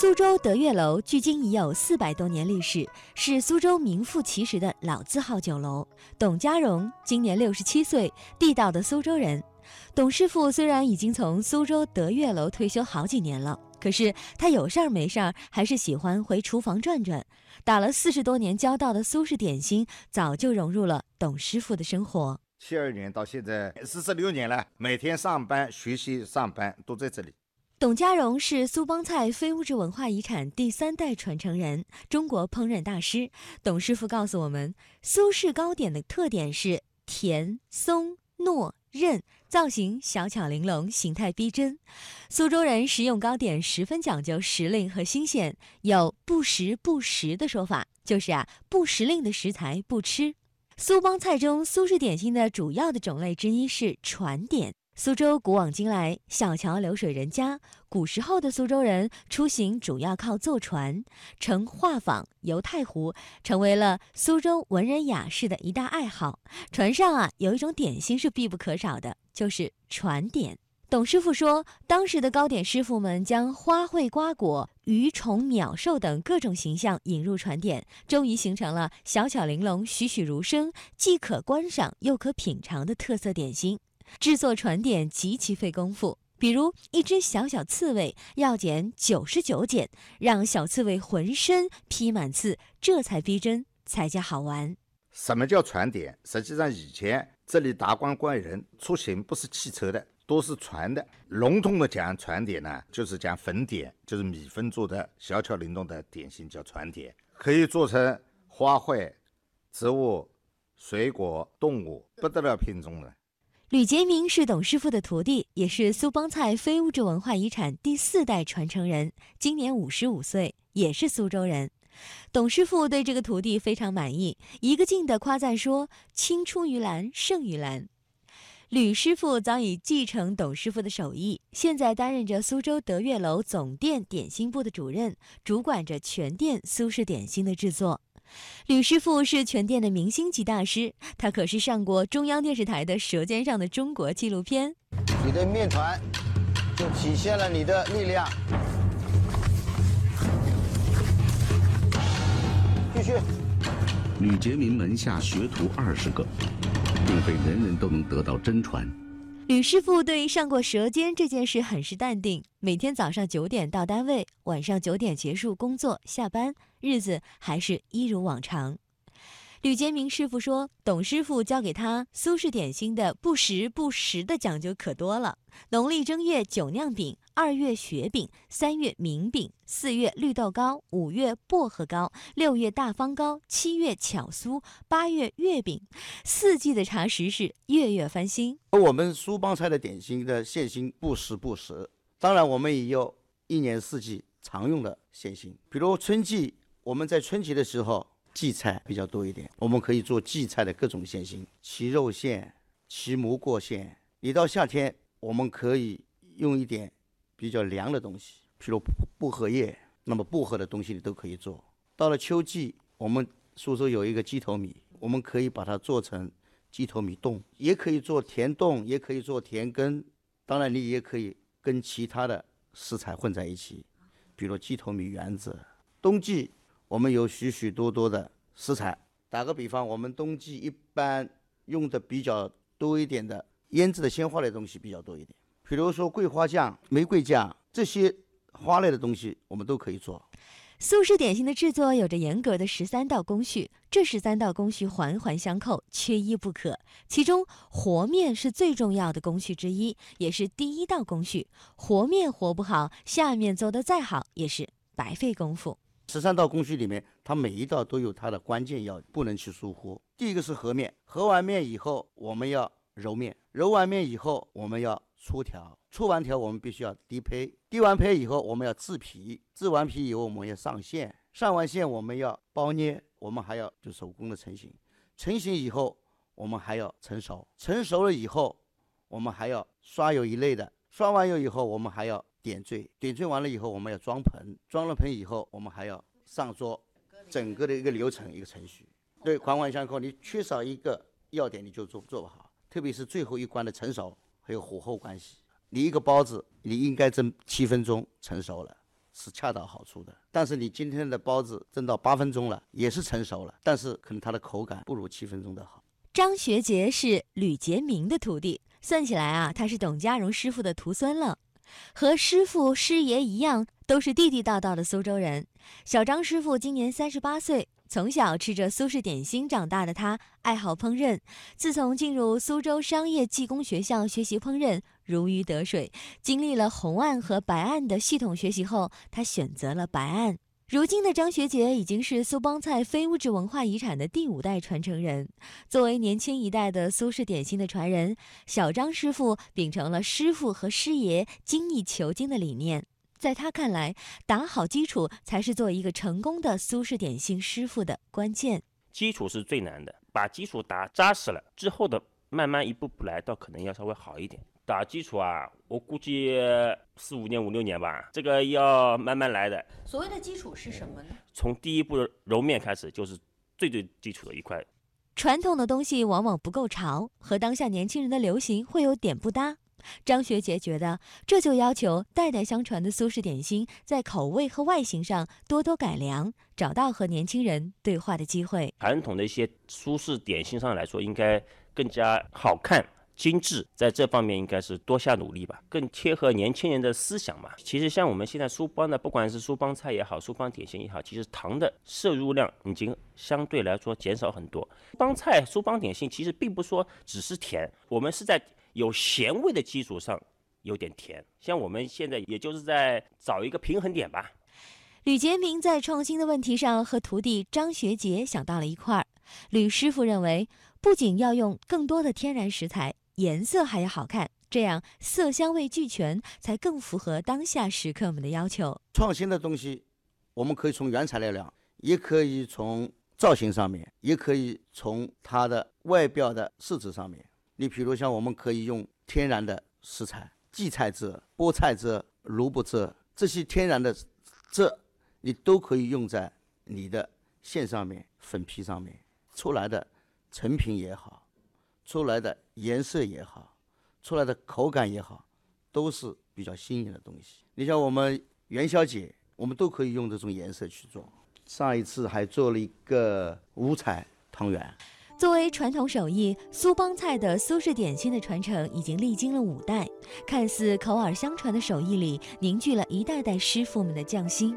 苏州德月楼距今已有四百多年历史，是苏州名副其实的老字号酒楼。董家荣今年六十七岁，地道的苏州人。董师傅虽然已经从苏州德月楼退休好几年了，可是他有事儿没事儿还是喜欢回厨房转转。打了四十多年交道的苏式点心，早就融入了董师傅的生活。七二年到现在四十六年了，每天上班、学习、上班都在这里。董家荣是苏帮菜非物质文化遗产第三代传承人，中国烹饪大师。董师傅告诉我们，苏式糕点的特点是甜、松、糯、韧，造型小巧玲珑，形态逼真。苏州人食用糕点十分讲究时令和新鲜，有不时不食的说法，就是啊，不时令的食材不吃。苏帮菜中，苏式点心的主要的种类之一是传点。苏州古往今来，小桥流水人家。古时候的苏州人出行主要靠坐船，乘画舫游太湖，成为了苏州文人雅士的一大爱好。船上啊，有一种点心是必不可少的，就是船点。董师傅说，当时的糕点师傅们将花卉、瓜果、鱼虫、鸟兽等各种形象引入船点，终于形成了小巧玲珑、栩栩如生，既可观赏又可品尝的特色点心。制作船点极其费功夫，比如一只小小刺猬要剪九十九剪，让小刺猬浑身披满刺，这才逼真，才叫好玩。什么叫船点？实际上以前这里达官贵人出行不是汽车的，都是船的。笼统的讲，船点呢，就是讲粉点，就是米粉做的小巧灵动的点心，叫船点，可以做成花卉、植物、水果、动物，不得了品种了。吕杰明是董师傅的徒弟，也是苏帮菜非物质文化遗产第四代传承人，今年五十五岁，也是苏州人。董师傅对这个徒弟非常满意，一个劲地夸赞说：“青出于蓝胜于蓝。”吕师傅早已继承董师傅的手艺，现在担任着苏州德月楼总店点心部的主任，主管着全店苏式点心的制作。吕师傅是全店的明星级大师，他可是上过中央电视台的《舌尖上的中国》纪录片。你的面团就体现了你的力量。继续。吕杰明门下学徒二十个，并非人人都能得到真传。吕师傅对上过舌尖这件事很是淡定，每天早上九点到单位，晚上九点结束工作下班，日子还是一如往常。吕杰明师傅说：“董师傅教给他苏式点心的不时不食的讲究可多了。农历正月酒酿饼，二月雪饼，三月明饼，四月绿豆糕，五月薄荷糕，六月大方糕，七月巧酥，八月月饼。四季的茶食是月月翻新。而我们苏帮菜的点心的馅心不时不食，当然我们也有一年四季常用的馅心，比如春季，我们在春节的时候。”荠菜比较多一点，我们可以做荠菜的各种馅心，齐肉馅、其蘑菇馅。一到夏天，我们可以用一点比较凉的东西，譬如薄荷叶，那么薄荷的东西你都可以做。到了秋季，我们苏州有一个鸡头米，我们可以把它做成鸡头米冻，也可以做甜冻，也可以做甜羹。当然，你也可以跟其他的食材混在一起，比如鸡头米圆子。冬季。我们有许许多多的食材，打个比方，我们冬季一般用的比较多一点的腌制的鲜花类东西比较多一点，比如说桂花酱、玫瑰酱这些花类的东西，我们都可以做。苏式点心的制作有着严格的十三道工序，这十三道工序环环相扣，缺一不可。其中和面是最重要的工序之一，也是第一道工序。和面和不好，下面做的再好也是白费功夫。十三道工序里面，它每一道都有它的关键要不能去疏忽。第一个是和面，和完面以后，我们要揉面，揉完面以后，我们要搓条，搓完条我们必须要滴胚，滴完胚以后，我们要制皮，制完皮以后，我们要上线，上完线我们要包捏，我们还要就手工的成型，成型以后，我们还要成熟，成熟了以后，我们还要刷油一类的，刷完油以后，我们还要。点缀，点缀完了以后，我们要装盆，装了盆以后，我们还要上桌，整个的一个流程一个程序，对，环环相扣。你缺少一个要点，你就做做不好。特别是最后一关的成熟，还有火候关系。你一个包子，你应该蒸七分钟成熟了，是恰到好处的。但是你今天的包子蒸到八分钟了，也是成熟了，但是可能它的口感不如七分钟的好。张学杰是吕杰明的徒弟，算起来啊，他是董家荣师傅的徒孙了。和师傅师爷一样，都是地地道道的苏州人。小张师傅今年三十八岁，从小吃着苏式点心长大的他，爱好烹饪。自从进入苏州商业技工学校学习烹饪，如鱼得水。经历了红案和白案的系统学习后，他选择了白案。如今的张学杰已经是苏帮菜非物质文化遗产的第五代传承人。作为年轻一代的苏式点心的传人，小张师傅秉承了师傅和师爷精益求精的理念。在他看来，打好基础才是做一个成功的苏式点心师傅的关键。基础是最难的，把基础打扎实了之后的，慢慢一步步来，倒可能要稍微好一点。打基础啊，我估计四五年、五六年吧，这个要慢慢来的。所谓的基础是什么呢？从第一步揉面开始，就是最最基础的一块。传统的东西往往不够潮，和当下年轻人的流行会有点不搭。张学杰觉得，这就要求代代相传的苏式点心在口味和外形上多多改良，找到和年轻人对话的机会。传统的一些苏式点心上来说，应该更加好看。精致，在这方面应该是多下努力吧，更贴合年轻人的思想嘛。其实像我们现在苏帮的，不管是苏帮菜也好，苏帮点心也好，其实糖的摄入量已经相对来说减少很多。帮菜、苏帮点心其实并不说只是甜，我们是在有咸味的基础上有点甜。像我们现在也就是在找一个平衡点吧。吕杰明在创新的问题上和徒弟张学杰想到了一块儿。吕师傅认为，不仅要用更多的天然食材。颜色还要好看，这样色香味俱全，才更符合当下食客们的要求。创新的东西，我们可以从原材料量，也可以从造型上面，也可以从它的外表的设置上面。你比如像我们可以用天然的食材，荠菜汁、菠菜汁、萝卜汁这些天然的汁，你都可以用在你的馅上面、粉皮上面，出来的成品也好。出来的颜色也好，出来的口感也好，都是比较新颖的东西。你像我们元宵节，我们都可以用这种颜色去做。上一次还做了一个五彩汤圆。作为传统手艺，苏帮菜的苏式点心的传承已经历经了五代，看似口耳相传的手艺里，凝聚了一代代师傅们的匠心。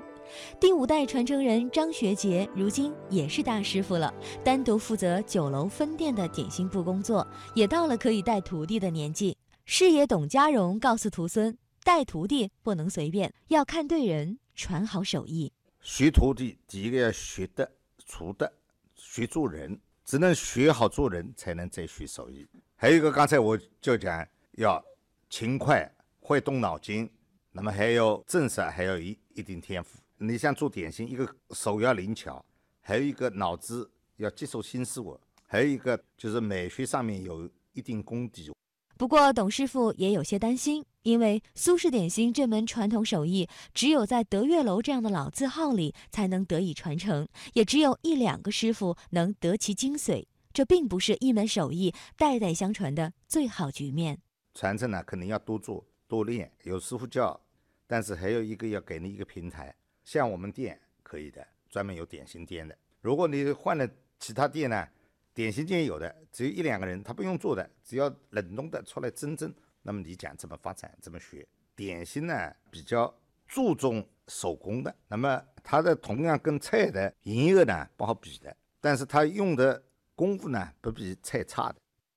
第五代传承人张学杰如今也是大师傅了，单独负责酒楼分店的点心部工作，也到了可以带徒弟的年纪。师爷董家荣告诉徒孙，带徒弟不能随便，要看对人，传好手艺。学徒弟第一个要学的厨的，学做人，只能学好做人，才能再学手艺。还有一个，刚才我就讲要勤快，会动脑筋，那么还有正式，还要一一定天赋。你像做点心，一个手要灵巧，还有一个脑子要接受新事物，还有一个就是美学上面有一定功底。不过董师傅也有些担心，因为苏式点心这门传统手艺，只有在德月楼这样的老字号里才能得以传承，也只有一两个师傅能得其精髓。这并不是一门手艺代代相传的最好局面。传承呢，肯定要多做多练，有师傅教，但是还有一个要给你一个平台。像我们店可以的，专门有点心店的。如果你换了其他店呢，点心店有的只有一两个人，他不用做的，只要冷冻的出来蒸蒸。那么你讲怎么发展，怎么学？点心呢比较注重手工的，那么它的同样跟菜的营业额呢不好比的，但是它用的功夫呢不比菜差的。